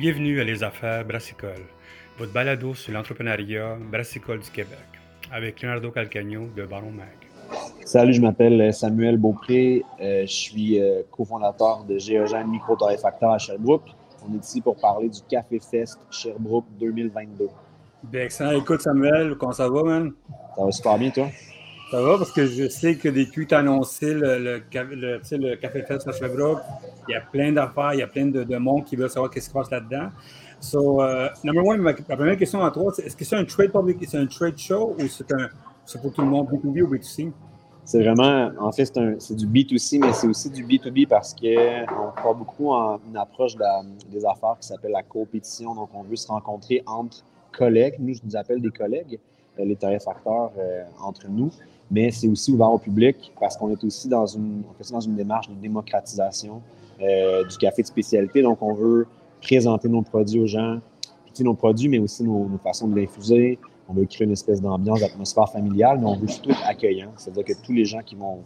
Bienvenue à Les Affaires Brassicole, votre balado sur l'entrepreneuriat brassicole du Québec, avec Leonardo Calcagno de Baron Mag. Salut, je m'appelle Samuel Beaupré. Euh, je suis euh, cofondateur de Géogène Micro Torréfacteur à Sherbrooke. On est ici pour parler du Café Fest Sherbrooke 2022. Bien, excellent. Écoute, Samuel, comment ça va, man? Ça va super bien, toi? Ça va? Parce que je sais que depuis que tu as annoncé le, le, le, Café Fest à Sherbrooke, il y a plein d'affaires, il y a plein de, de monde qui veut savoir qu'est-ce qui se passe là-dedans. So, uh, number one, ma, ma, première question à toi, c'est est-ce que c'est un trade public, c'est un trade show ou c'est un, c'est pour tout le monde, B2B ou B2C? C'est vraiment, en fait, c'est du B2C, mais c'est aussi du B2B parce qu'on croit beaucoup en une approche de la, des affaires qui s'appelle la compétition. Donc, on veut se rencontrer entre collègues. Nous, je nous appelle des collègues, euh, les tarifacteurs euh, entre nous mais c'est aussi ouvert au public parce qu'on est aussi dans une, dans une démarche de démocratisation euh, du café de spécialité. Donc, on veut présenter nos produits aux gens, nos produits, mais aussi nos, façons de l'infuser. On veut créer une espèce d'ambiance, d'atmosphère familiale, mais on veut surtout être accueillant. C'est-à-dire que tous les gens qui vont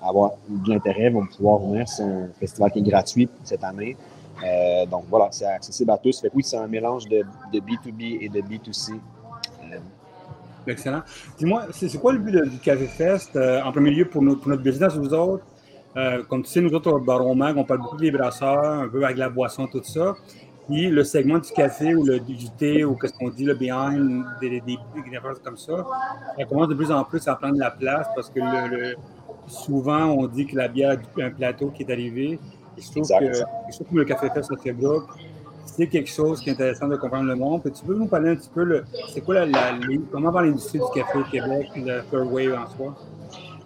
avoir de l'intérêt vont pouvoir venir. C'est un festival qui est gratuit cette année. Euh, donc voilà, c'est accessible à tous. Fait oui, c'est un mélange de, de, B2B et de B2C. Excellent. Dis-moi, c'est quoi le but du Café Fest? Euh, en premier lieu, pour, notre business, vous autres, euh, comme tu sais, nous autres, au Baron Mag, on parle beaucoup des brasseurs, un peu avec la boisson, tout ça. Puis le segment du café ou le, du thé ou qu'est-ce qu'on dit, le behind, des, des, choses comme ça, ça commence de plus en plus à prendre la place parce que le, souvent, on dit que la bière a un plateau qui est arrivé. Et je trouve, que, je trouve que le Café Fest, ça fait c'est quelque chose qui est intéressant de comprendre le monde. tu peux nous parler un petit peu, c'est quoi la, comment va l'industrie du café au Québec, le third wave en soi?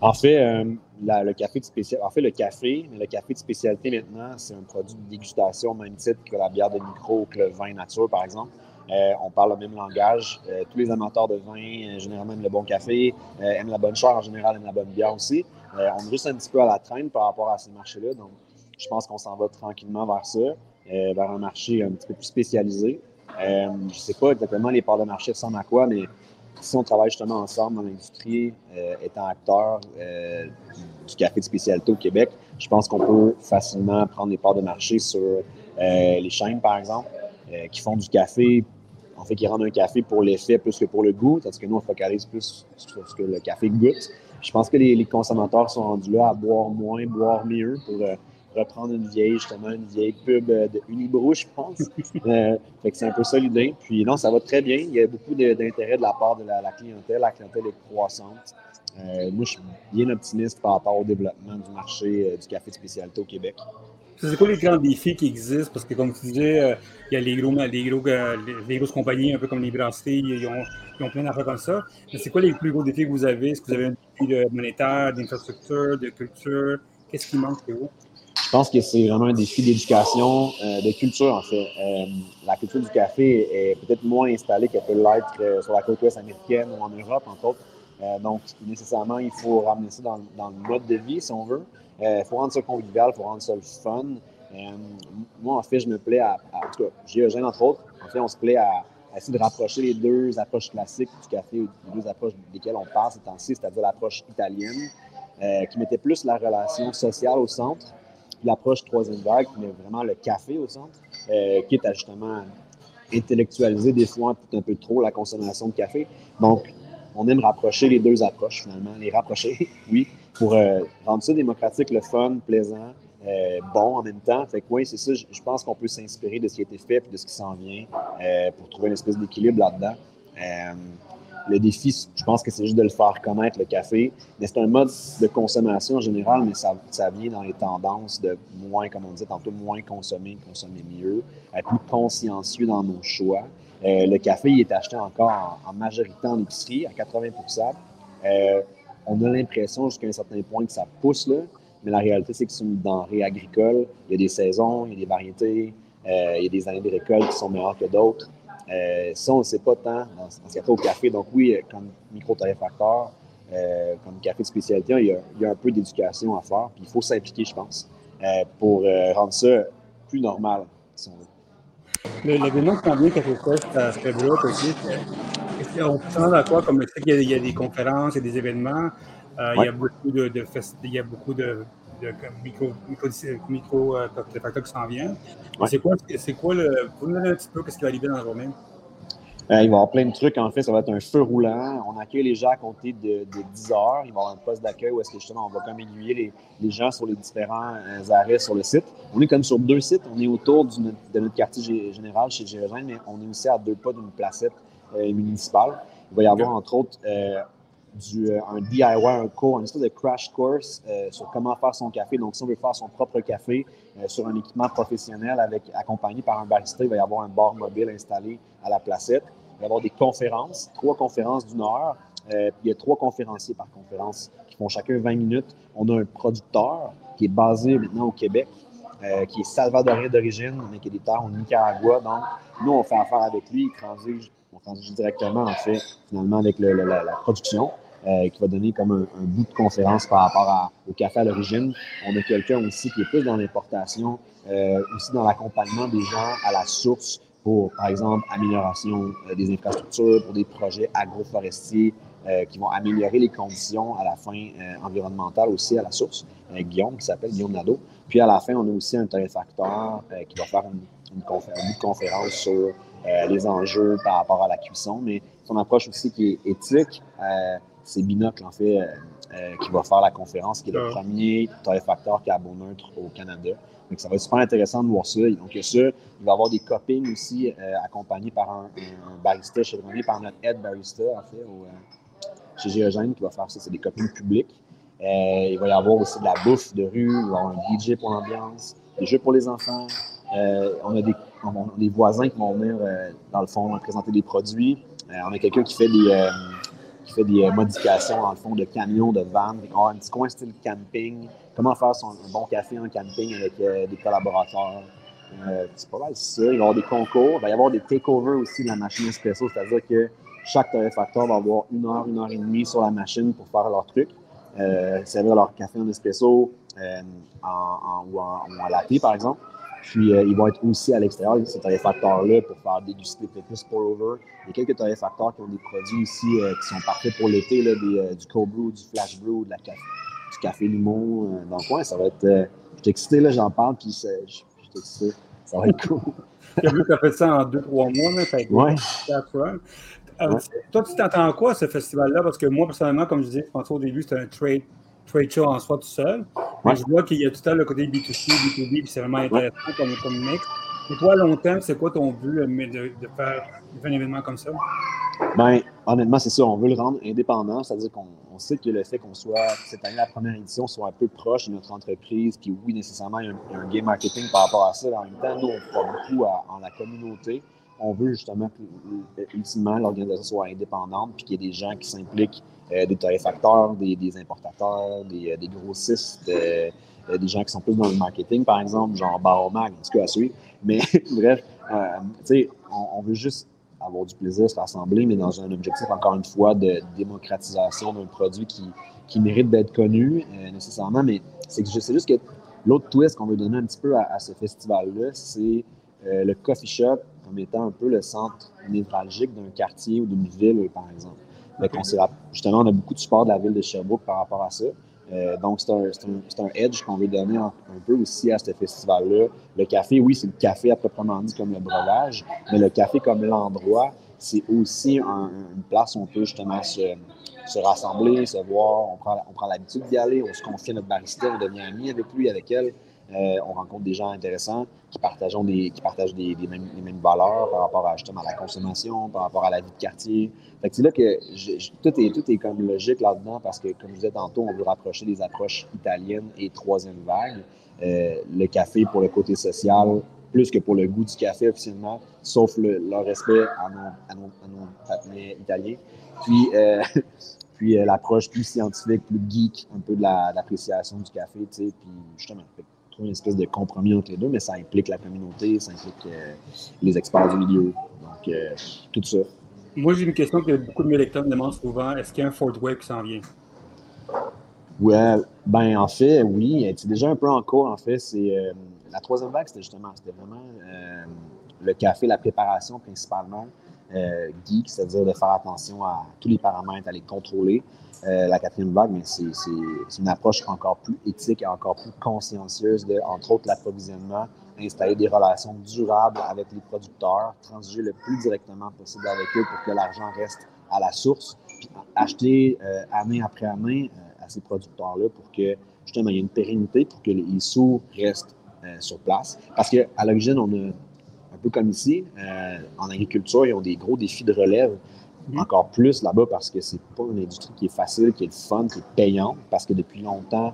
En fait, euh, le café de en fait, le café, le café de spécialité maintenant, c'est un produit de dégustation même titre que la bière de micro ou que le vin nature, par exemple. Euh, on parle le même langage. Euh, tous les amateurs de vin, généralement, aiment le bon café, aiment la bonne chair, en général, aiment la bonne bière aussi. on est juste un petit peu à la traîne par rapport à ces marchés-là. Donc, je pense qu'on s'en va tranquillement vers ça. Euh, vers un marché un petit peu plus spécialisé. Euh, je ne sais pas exactement les parts de marché ressemblent à quoi, mais si on travaille justement ensemble dans l'industrie, euh, étant acteur du, café de spécialité au Québec, je pense qu'on peut facilement prendre les parts de marché sur les chaînes, par exemple, qui font du café, en fait, qui rendent un café pour l'effet plus que pour le goût, tandis que nous, on focalise plus sur ce que le café goûte. Je pense que les, les consommateurs sont rendus là à boire moins, boire mieux pour reprendre une vieille, justement, une vieille pub euh, de Unibro, je pense. euh, fait que c'est un peu ça l'idée. Puis non, ça va très bien. Il y a beaucoup d'intérêt de, la part de la, clientèle. La clientèle est croissante. Euh, moi, je suis bien optimiste par rapport au développement du marché euh, du café de spécialité au Québec. C'est quoi les grands défis qui existent? Parce que, comme tu disais, il y a les, gros, les, gros, les, grosses compagnies, un peu comme les brasseries, ils ont, ils ont plein d'affaires comme ça. Mais c'est quoi les plus gros défis que vous avez? Est-ce que vous avez un défi monétaire, d'infrastructure, de culture? Qu'est-ce qui manque pour vous? Je pense que c'est vraiment un défi d'éducation, euh, de culture en fait. Euh, la culture du café est peut-être moins installée qu'elle peut l'être euh, sur la côte ouest américaine ou en Europe, entre autres. donc, nécessairement, il faut ramener ça dans, le mode de vie, si on veut. Il faut rendre ça convivial, il faut rendre ça fun. moi, en fait, je me plais à, en tout cas, Géogène, entre autres, en fait, on se plaît à, essayer de rapprocher les deux approches classiques du café, les deux approches desquelles on parle ces temps-ci, c'est-à-dire l'approche italienne, qui mettait plus la relation sociale au centre, l'approche troisième vague qui met vraiment le café au centre, euh, qui est à justement intellectualiser des fois un peu trop la consommation de café. Donc, on aime rapprocher les deux approches finalement, les rapprocher, oui, pour euh, rendre ça démocratique, le fun, plaisant, euh, bon en même temps. Fait que oui, c'est ça, je, pense qu'on peut s'inspirer de ce qui a été fait et de ce qui s'en vient pour trouver une espèce d'équilibre là-dedans. Le défi, je pense que c'est juste de le faire connaître, le café. Mais c'est un mode de consommation en général, mais ça, vient dans les tendances de moins, comme on dit tantôt, moins consommer, consommer mieux, être plus consciencieux dans nos choix. Euh, le café, il est acheté encore en, majorité en épicerie, à 80 euh, On a l'impression jusqu'à un certain point que ça pousse, là, mais la réalité, c'est que c'est une denrée agricole. Il y a des saisons, il y a des variétés, euh, il y a des années de récolte qui sont meilleures que d'autres. Euh, ça, on ne sait pas tant dans, ce cas au café. Donc oui, euh, comme micro-tarifacteur, euh, comme café de spécialité, il y a, un peu d'éducation à faire. Puis il faut s'impliquer, je pense, pour rendre ça plus normal. L'événement qui s'en vient Café Fest à Sherbrooke aussi, on s'en à quoi? Comme il y, a, il y a des conférences, a des événements, il, y a beaucoup de, il y a beaucoup de de micro, micro, micro euh, qui s'en viennent. C'est quoi, c'est quoi le. Vous nous un petit peu ce qui va arriver dans la journée? Euh, il va y avoir plein de trucs. En fait, ça va être un feu roulant. On accueille les gens à compter de, 10 heures. Il va y avoir un poste d'accueil où est-ce que justement on va comme aiguiller les, gens sur les différents euh, arrêts sur le site. On est comme sur deux sites. On est autour de notre quartier général chez Gérogène, mais on est aussi à deux pas d'une placette euh, municipale. Il va y avoir entre autres du, un DIY, un cours, un espèce de crash course sur comment faire son café. Donc, si on veut faire son propre café sur un équipement professionnel avec, accompagné par un barista, il va y avoir un bar mobile installé à la placette. Il va y avoir des conférences, trois conférences d'une heure. Euh, il y a trois conférenciers par conférence qui font chacun 20 minutes. On a un producteur qui est basé maintenant au Québec, euh, qui est salvadorien d'origine, mais qui est des au Nicaragua. Donc, nous, on fait affaire avec lui. Il transige, on transige directement, en fait, finalement, avec la, production. Euh, qui va donner comme un, bout de conférence par rapport au café à l'origine. On a quelqu'un aussi qui est plus dans l'importation, aussi dans l'accompagnement des gens à la source, pour, par exemple, amélioration euh, des infrastructures, pour des projets agroforestiers euh, qui vont améliorer les conditions à la fin euh, environnementales aussi à la source. Guillaume, qui s'appelle Guillaume Nadeau. Puis à la fin, on a aussi un torréfacteur qui va faire une, une, conférence sur les enjeux par rapport à la cuisson, mais son approche aussi qui est éthique, c'est Binocle, en fait, qui va faire la conférence, qui est le premier torréfacteur carboneutre au Canada. Donc, ça va être super intéressant de voir ça. Donc, il y a ça. Il va y avoir des copings aussi euh, accompagnés par un, barista chevronné, par notre head barista, en fait, euh, chez Géogène, qui va faire ça. C'est des copings publics. Euh, il va y avoir aussi de la bouffe de rue, il va y avoir un DJ pour l'ambiance, des jeux pour les enfants. on, a des, des, voisins qui vont venir, dans le fond, présenter des produits. on a quelqu'un qui fait des qui fait des modifications, en le fond, de camions, de vannes. On un petit coin style camping comment faire son, un bon café en camping avec euh, des collaborateurs? Euh, c'est pas mal ça. Il va y avoir des concours. Il va y avoir des takeovers aussi de la machine espresso, c'est-à-dire que chaque torréfacteur va avoir une heure, une heure et demie sur la machine pour faire leur truc. Euh, servir leur café en espresso euh, en, ou, en, en, latte, par exemple. Puis, ils vont être aussi à l'extérieur, ces torréfacteurs-là, pour faire déguster plus pour-over. Il y a quelques torréfacteurs qui ont des produits ici qui sont parfaits pour l'été, du cold brew, du flash brew, de la café, du café limon euh, dans le coin. Ça va être. Euh, je suis excité, là, j'en parle, puis je suis excité. Ça va être cool. Tu as fait ça en deux, trois mois, là. Ouais. Euh, toi, tu t'entends quoi, ce festival-là? Parce que moi, personnellement, comme je disais, je pensais au début, c'était un trade, trade show en soi tout seul. Je vois qu'il y a tout à le côté B2C, B2B, puis c'est vraiment intéressant comme, comme mix. Et toi, à long terme, c'est quoi ton but de, de, faire, un événement comme ça? Bien, honnêtement, c'est ça. On veut le rendre indépendant, c'est-à-dire qu'on sait que le fait qu'on soit, cette année, la première édition, soit un peu proche de notre entreprise, puis oui, nécessairement, il y a un, game marketing par rapport à ça. Mais en même temps, nous, on croit beaucoup en la communauté. On veut justement que, ultimement, l'organisation soit indépendante, puis qu'il y ait des gens qui s'impliquent, euh, des torréfacteurs, des, importateurs, des, euh, grossistes, euh, des gens qui sont plus dans le marketing, par exemple, genre Baromag, en tout cas à suivre. Mais bref, tu sais, on, veut juste avoir du plaisir, se rassembler, mais dans un objectif, encore une fois, de démocratisation d'un produit qui, qui mérite d'être connu euh, nécessairement. Mais c'est juste que l'autre twist qu'on veut donner un petit peu à, ce festival-là, c'est euh, le coffee shop comme étant un peu le centre névralgique d'un quartier ou d'une ville, par exemple. Justement, on a beaucoup de support de la ville de Sherbrooke par rapport à ça. Euh, donc, c'est un, un, edge qu'on veut donner un, peu aussi à ce festival-là. Le café, oui, c'est le café à proprement dit comme le breuvage, mais le café comme l'endroit, c'est aussi une place où on peut justement se, se rassembler, se voir. On prend, on prend l'habitude d'y aller, on se confie à notre barista, on devient ami avec lui, avec elle. Euh, on rencontre des gens intéressants qui partagent des, qui partagent des, mêmes, les mêmes valeurs par rapport à, justement à la consommation, par rapport à la vie de quartier. c'est là que tout, est, tout est comme logique là-dedans parce que, comme je disais tantôt, on veut rapprocher des approches italiennes et troisième vague. Euh, le café pour le côté social, plus que pour le goût du café officiellement, sauf le, leur respect à nos, à italiens. Puis, euh, puis l'approche plus scientifique, plus geek, un peu de l'appréciation du café, tu sais, puis justement, trouver une espèce de compromis entre les deux, mais ça implique la communauté, ça implique euh, les experts du milieu. Donc, euh, tout ça. Moi, j'ai une question que beaucoup de mes lecteurs me demandent souvent. Est-ce qu'il y a un Fort Wave qui s'en vient? Ouais, ben en fait, oui. C'est déjà un peu en cours, en fait. C'est euh, la troisième vague, c'était justement, c'était vraiment le café, la préparation principalement. euh, geek, c'est-à-dire de faire attention à tous les paramètres, à les contrôler. Euh, la quatrième vague, mais c'est une approche encore plus éthique et encore plus consciencieuse de, entre autres, l'approvisionnement, installer des relations durables avec les producteurs, transiger le plus directement possible avec eux pour que l'argent reste à la source, puis acheter euh, année après année à ces producteurs-là pour que, justement, il y ait une pérennité, pour que les sous restent sur place. Parce qu'à l'origine, on a un peu comme ici, euh, en agriculture, ils ont des gros défis de relève. Mhm. Encore plus là-bas parce que c'est pas une industrie qui est facile, qui est fun, qui est payante, parce que depuis longtemps,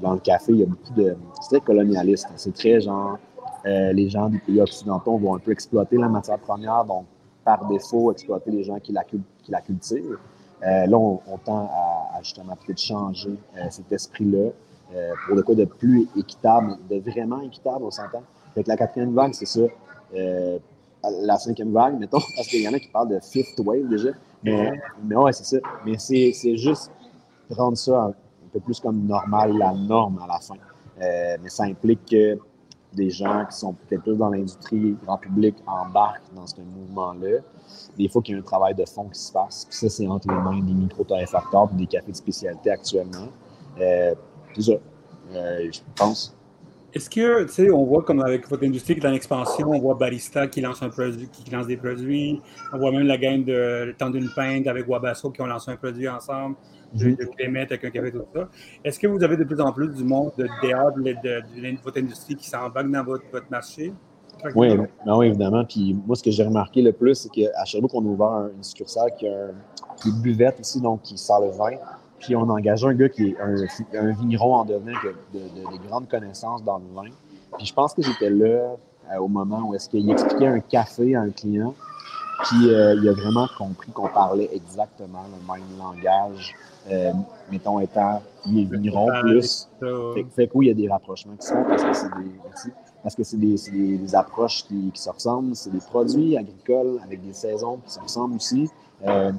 dans le café, il y a beaucoup de. C'est très colonialiste. C'est très genre. Euh, les gens des pays occidentaux vont un peu exploiter la matière première, donc par défaut, exploiter les gens qui la, qui la cultivent. Euh, là, on, tend à, justement peut-être changer cet esprit-là pour le cas de plus équitable, de vraiment équitable, on s'entend. Avec la quatrième vague, c'est ça. La cinquième vague, mettons, parce qu'il y en a qui parlent de fifth wave déjà. Mais, mais ouais, c'est ça. Mais c'est juste rendre ça un, peu plus comme normal, la norme à la fin. Euh, mais ça implique que des gens qui sont peut-être plus dans l'industrie grand public embarquent dans ce mouvement-là. Des fois qu'il y a un travail de fond qui se passe. Puis ça, c'est entre les mains des micro-torréfacteurs et des cafés de spécialité actuellement. Euh, c'est ça. Euh, je pense. Est-ce que, tu sais, on voit comme avec votre industrie qui est en expansion, on voit Barista qui lance un produit, qui lance des produits, on voit même la gang de Temps d'une Pinte avec Wabasso qui ont lancé un produit ensemble, de, de avec un café, tout ça. Est-ce que vous avez de plus en plus du monde de dehors de, de, votre industrie qui s'embarque dans votre, votre marché? Oui, ben oui, évidemment. Puis moi, ce que j'ai remarqué le plus, c'est qu'à Sherbrooke, on a ouvert une succursale qui a une buvette ici, donc qui sort le vin. Puis on a engagé un gars qui est un, vigneron en devenant de, de, grandes connaissances dans le vin. Puis je pense que j'étais là euh, au moment où est-ce qu'il expliquait un café à un client. Puis euh, il a vraiment compris qu'on parlait exactement le même langage, euh, mettons étant vigneron plus. Fait, que oui, il y a des rapprochements qui se font parce que c'est des, parce que c'est des, approches qui, qui, se ressemblent. C'est des produits agricoles avec des saisons qui se ressemblent aussi. Euh,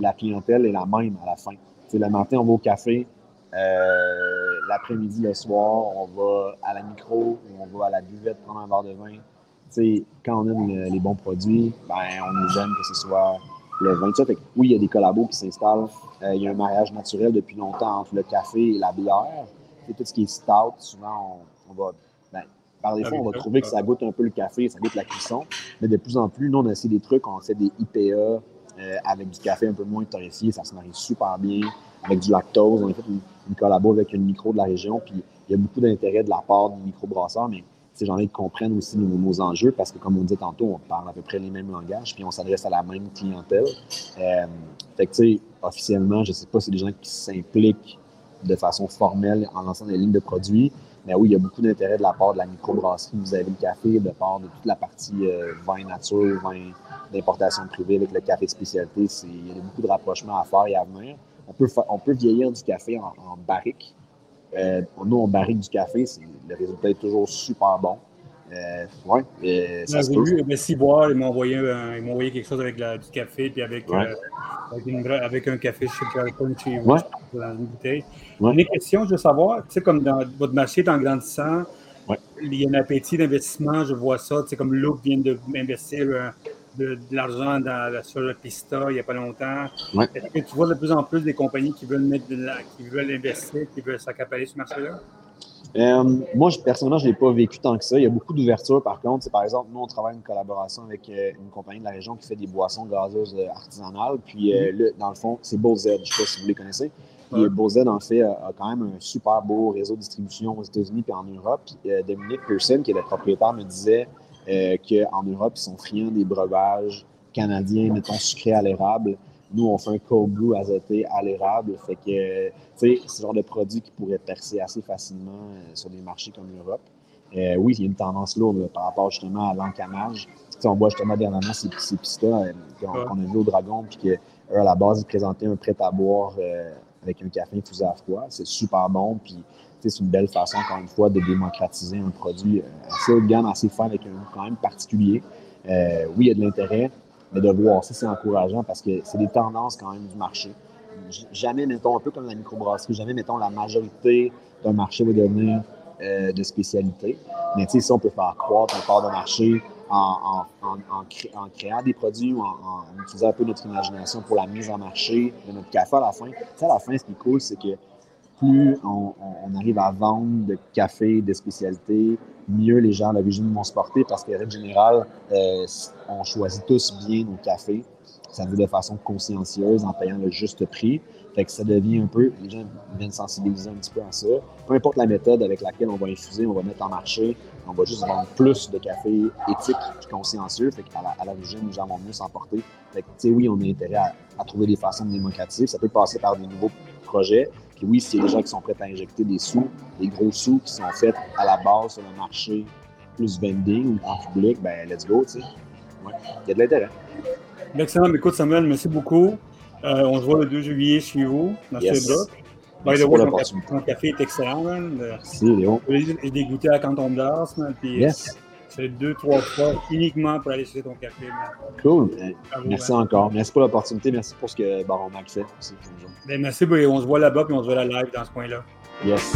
la clientèle est la même à la fin le matin, on va au café. Euh, l'après-midi, le soir, on va à la micro ou on va à la buvette prendre un verre de vin. quand on aime les bons produits, ben, on nous aime que ce soit le vin. oui, il y a des collabos qui s'installent. Euh, il y a un mariage naturel depuis longtemps entre le café et la bière. Et tout ce qui est stout, souvent, on, va. Ben, par défaut, on va trouver que ça goûte un peu le café, ça goûte la cuisson. Mais de plus en plus, nous, on a essayé des trucs, on fait des IPA, euh, avec du café un peu moins torréfié. Ça se marie super bien avec du lactose. On a fait une, une avec une micro de la région. Puis il y a beaucoup d'intérêt de la part du microbrasseur, mais ces gens-là comprennent aussi nos, enjeux parce que, comme on dit tantôt, on parle à peu près les mêmes langages, puis on s'adresse à la même clientèle. Euh, fait que, tu sais, officiellement, je ne sais pas si c'est des gens qui s'impliquent de façon formelle en lançant des lignes de produits, mais oui, il y a beaucoup d'intérêt de la part de la microbrasserie. Avez le café, de part de toute la partie euh, vin nature, vin d'importation privée avec le café spécialité. Il y a beaucoup de rapprochements à faire et à venir. On peut, on peut vieillir du café en, barrique. Euh, nous, on barrique du café, le résultat est toujours super bon. Euh, ouais, euh, ça se vu, mais boire, ils m'ont envoyé, envoyé, quelque chose avec du café, puis avec, euh, avec, un café chez chez vous, dans une bouteille. Une question, je veux savoir, tu sais, comme dans votre marché est en grandissant, il y a un appétit d'investissement, je vois ça, tu sais, comme Look vient d'investir de, l'argent sur le Pista il n'y a pas longtemps. Est-ce que tu vois de plus en plus des compagnies qui veulent mettre de la, qui veulent investir, qui veulent s'accaparer ce marché-là? Euh, moi, personnellement, je ne l'ai pas vécu tant que ça. Il y a beaucoup d'ouverture, par contre. Par exemple, nous, on travaille en collaboration avec euh, une compagnie de la région qui fait des boissons gazeuses euh, artisanales. Puis, mm-hmm. dans le fond, c'est Z. Je ne sais pas si vous les connaissez. Z, en fait, a, quand même un super beau réseau de distribution aux États-Unis et en Europe. Puis, Dominique Pearson, qui est le propriétaire, me disait qu'en Europe, ils sont friands des breuvages canadiens, mettons, sucrés à l'érable. Nous, on fait un cold brew azoté à l'érable. Fait que, tu sais, c'est ce genre de produit qui pourrait percer assez facilement euh, sur des marchés comme l'Europe. Euh, oui, il y a une tendance lourde par rapport justement à l'encamage. on voit justement dernièrement ces, ces pistes euh, qu'on a vu au Dragon, puis qu'à la base, ils présentaient un prêt à boire avec un café infusé à froid. C'est super bon, puis c'est une belle façon, encore une fois, de démocratiser un produit assez haut de gamme, assez fin, avec un goût quand même particulier. oui, il y a de l'intérêt. De voir ça, c'est encourageant parce que c'est des tendances quand même du marché. Jamais, mettons, un peu comme la microbrasserie, jamais, mettons, la majorité d'un marché va devenir euh, de spécialité. Mais tu sais, si on peut faire croître un part de marché en, créant des produits ou en, utilisant un peu notre imagination pour la mise en marché de notre café à la fin. à la fin, ce qui est cool, c'est que plus on, arrive à vendre de café, de spécialités, mieux les gens de la Virginie vont se porter parce qu'en règle générale, euh, on choisit tous bien nos cafés. Ça veut de façon consciencieuse en payant le juste prix. Fait que ça devient un peu, les gens viennent sensibiliser un petit peu à ça. Peu importe la méthode avec laquelle on va infuser, on va mettre en marché, on va juste vendre plus de café éthique et consciencieux. Fait qu'à à l'origine, les gens vont mieux s'emporter. Fait que, tu sais, oui, on a intérêt à, trouver des façons de démocratiser. Ça peut passer par des nouveaux projets. Puis oui, a des gens qui sont prêts à injecter des sous, des gros sous qui sont faits à la base sur le marché, plus vending ou en public, ben let's go, tu sais. Ouais, il y a de l'intérêt. Excellent. Écoute, Samuel, merci beaucoup. Euh, on se voit le 2 juillet chez vous, dans ce bloc. By the way, ton café est excellent. Merci, Léo. J'ai dégoûté à Canton. Puis yes. C'est deux, trois fois uniquement pour aller chercher ton café. Cool. merci encore. Merci pour l'opportunité. Merci pour ce que Baron Mac fait aussi. Ben, merci. Ben, on se voit là-bas puis on se voit la live dans ce coin-là. Yes.